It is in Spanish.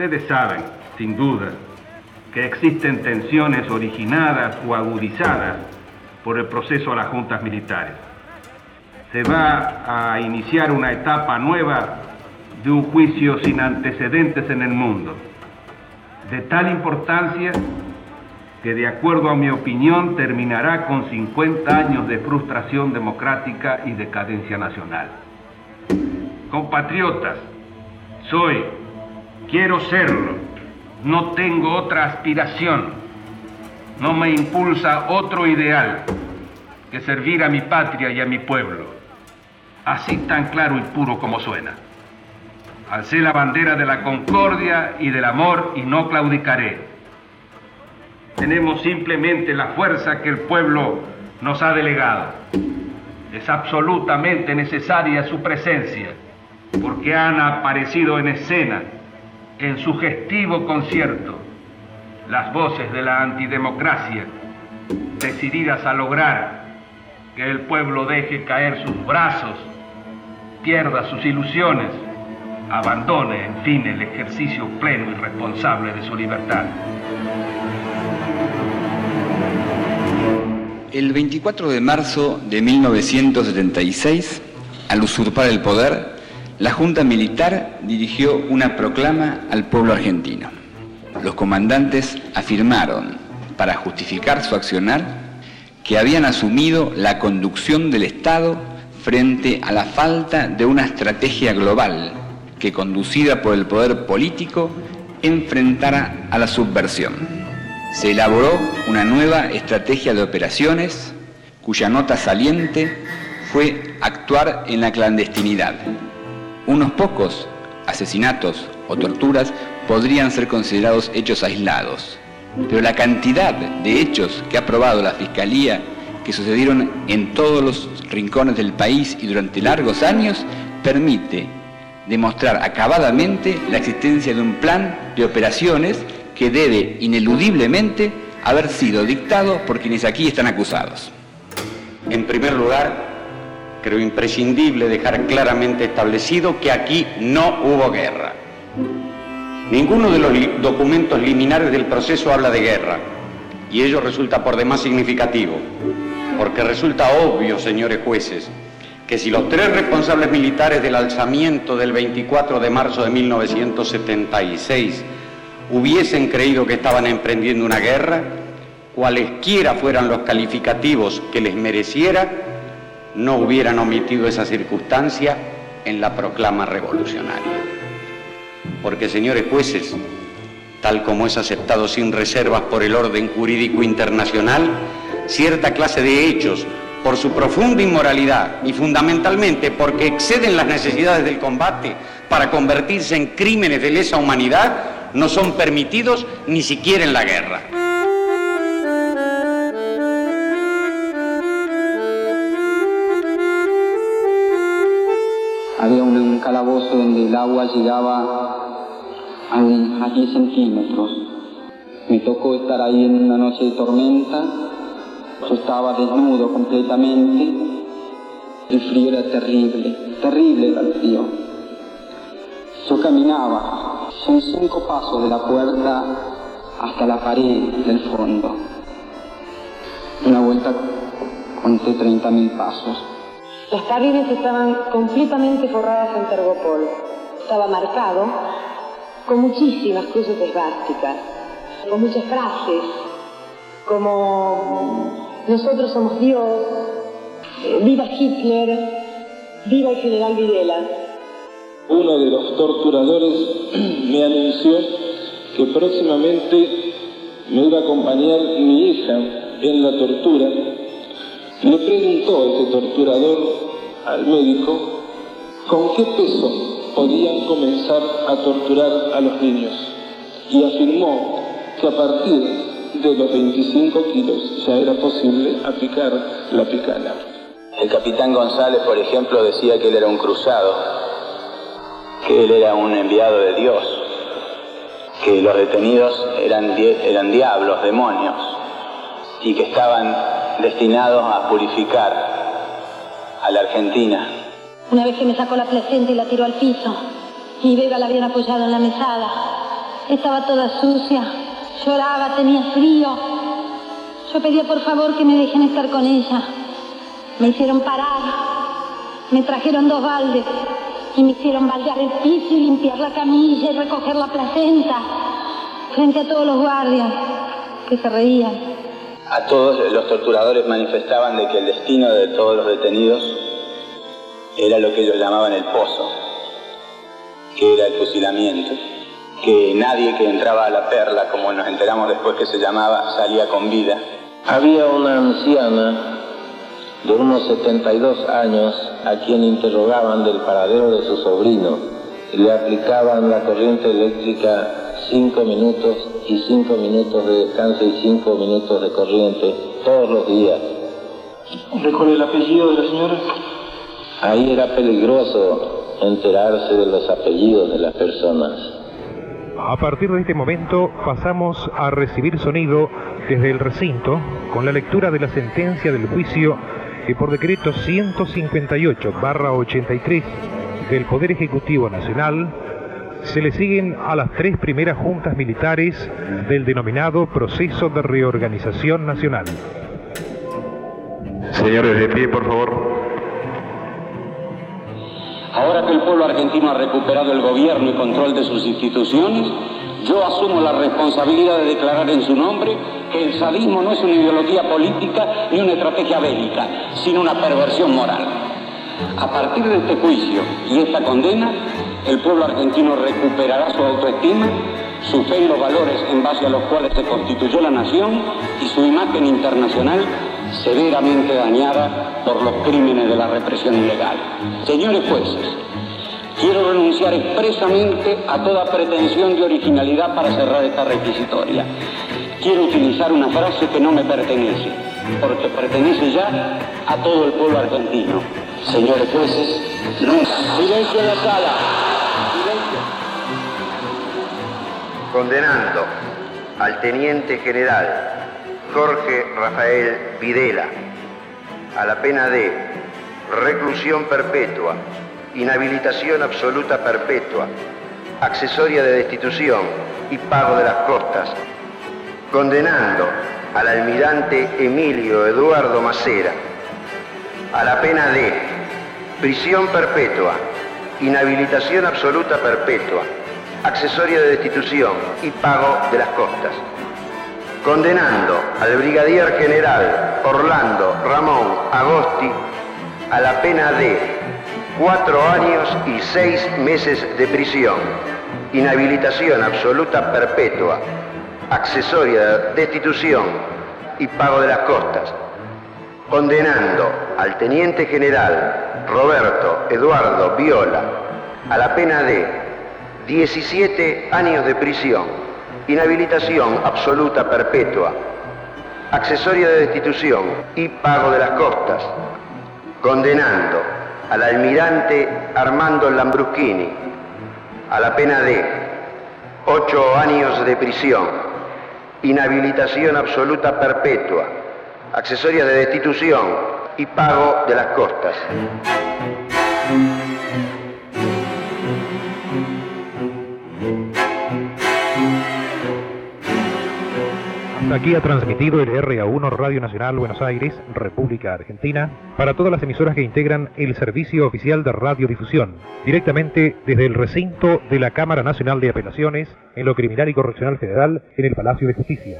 Ustedes saben, sin duda, que existen tensiones originadas o agudizadas por el proceso a las juntas militares. Se va a iniciar una etapa nueva de un juicio sin antecedentes en el mundo, de tal importancia que de acuerdo a mi opinión terminará con 50 años de frustración democrática y decadencia nacional. Compatriotas, soy, quiero serlo, no tengo otra aspiración, no me impulsa otro ideal que servir a mi patria y a mi pueblo, así tan claro y puro como suena. Alcé la bandera de la concordia y del amor y no claudicaré. Tenemos simplemente la fuerza que el pueblo nos ha delegado. Es absolutamente necesaria su presencia porque han aparecido en escena, en sugestivo concierto, las voces de la antidemocracia, decididas a lograr que el pueblo deje caer sus brazos, pierda sus ilusiones, abandone, en fin, el ejercicio pleno y responsable de su libertad. El 24 de marzo de 1976, al usurpar el poder, la Junta Militar dirigió una proclama al pueblo argentino. Los comandantes afirmaron, para justificar su accionar, que habían asumido la conducción del Estado frente a la falta de una estrategia global que, conducida por el poder político, enfrentara a la subversión. Se elaboró una nueva estrategia de operaciones cuya nota saliente fue actuar en la clandestinidad, unos pocos asesinatos o torturas podrían ser considerados hechos aislados, pero la cantidad de hechos que ha probado la Fiscalía que sucedieron en todos los rincones del país y durante largos años permite demostrar acabadamente la existencia de un plan de operaciones que debe ineludiblemente haber sido dictado por quienes aquí están acusados. En primer lugar, creo imprescindible dejar claramente establecido que aquí no hubo guerra. Ninguno de los documentos liminares del proceso habla de guerra, y ello resulta por demás significativo, porque resulta obvio, señores jueces, que si los tres responsables militares del alzamiento del 24 de marzo de 1976 hubiesen creído que estaban emprendiendo una guerra, cualesquiera fueran los calificativos que les mereciera, no hubieran omitido esa circunstancia en la proclama revolucionaria. Porque, señores jueces, tal como es aceptado sin reservas por el orden jurídico internacional, cierta clase de hechos, por su profunda inmoralidad y fundamentalmente porque exceden las necesidades del combate para convertirse en crímenes de lesa humanidad, no son permitidos ni siquiera en la guerra. Llegaba a, 10 centímetros. Me tocó estar ahí en una noche de tormenta. Yo estaba desnudo completamente. El frío era terrible, terrible era el frío. Yo caminaba, son cinco pasos de la puerta hasta la pared del fondo. Una vuelta conté 30.000 pasos. Las paredes estaban completamente forradas en tergopol. Estaba marcado con muchísimas cruces esvásticas, con muchas frases, como nosotros somos Dios, eh, viva Hitler, viva el general Videla. Uno de los torturadores me anunció que próximamente me iba a acompañar mi hija en la tortura le preguntó ese torturador al médico con qué peso podían comenzar a torturar a los niños y afirmó que a partir de los 25 kilos ya era posible aplicar la picana. El capitán González, por ejemplo, decía que él era un cruzado, que él era un enviado de Dios, que los detenidos eran, eran diablos, demonios, y que estaban destinados a purificar a la Argentina. Una vez que me sacó la placenta y la tiró al piso, y Beba la habían apoyado en la mesada, Estaba toda sucia, lloraba, tenía frío. Yo pedía por favor que me dejen estar con ella. Me hicieron parar, me trajeron dos baldes y me hicieron baldear el piso y limpiar la camilla y recoger la placenta frente a todos los guardias que se reían. A todos los torturadores manifestaban de que el destino de todos los detenidos era lo que ellos llamaban el pozo, que era el fusilamiento, que nadie que entraba a la perla, como nos enteramos después que se llamaba, salía con vida. Había una anciana de unos 72 años a quien interrogaban del paradero de su sobrino. Le aplicaban la corriente eléctrica cinco minutos y cinco minutos de descanso y cinco minutos de corriente todos los días. ¿Recuerda el apellido de la señora? Ahí era peligroso enterarse de los apellidos de las personas. A partir de este momento pasamos a recibir sonido desde el recinto con la lectura de la sentencia del juicio que por decreto 158-83 del Poder Ejecutivo Nacional se le siguen a las tres primeras juntas militares del denominado Proceso de Reorganización Nacional. Señores, de pie, por favor. Ahora que el pueblo argentino ha recuperado el gobierno y control de sus instituciones, yo asumo la responsabilidad de declarar en su nombre que el sadismo no es una ideología política ni una estrategia bélica, sino una perversión moral. A partir de este juicio y esta condena, el pueblo argentino recuperará su autoestima, su fe en los valores en base a los cuales se constituyó la nación y su imagen internacional severamente dañada por los crímenes de la represión ilegal. Señores jueces, quiero renunciar expresamente a toda pretensión de originalidad para cerrar esta requisitoria. Quiero utilizar una frase que no me pertenece, porque pertenece ya a todo el pueblo argentino. Señores jueces, silencio en la sala. Condenando al teniente general Jorge Rafael Videla a la pena de reclusión perpetua, inhabilitación absoluta perpetua, accesoria de destitución y pago de las costas, condenando al almirante Emilio Eduardo Macera a la pena de prisión perpetua, inhabilitación absoluta perpetua, accesoria de destitución y pago de las costas condenando al brigadier general Orlando Ramón Agosti a la pena de cuatro años y seis meses de prisión, inhabilitación absoluta perpetua, accesoria de destitución y pago de las costas, condenando al teniente general Roberto Eduardo Viola a la pena de 17 años de prisión inhabilitación absoluta perpetua, accesoria de destitución y pago de las costas, condenando al almirante Armando Lambruschini a la pena de ocho años de prisión, inhabilitación absoluta perpetua, accesoria de destitución y pago de las costas. Aquí ha transmitido el RA1 Radio Nacional Buenos Aires, República Argentina, para todas las emisoras que integran el Servicio Oficial de Radiodifusión, directamente desde el recinto de la Cámara Nacional de Apelaciones en lo Criminal y Correccional Federal en el Palacio de Justicia.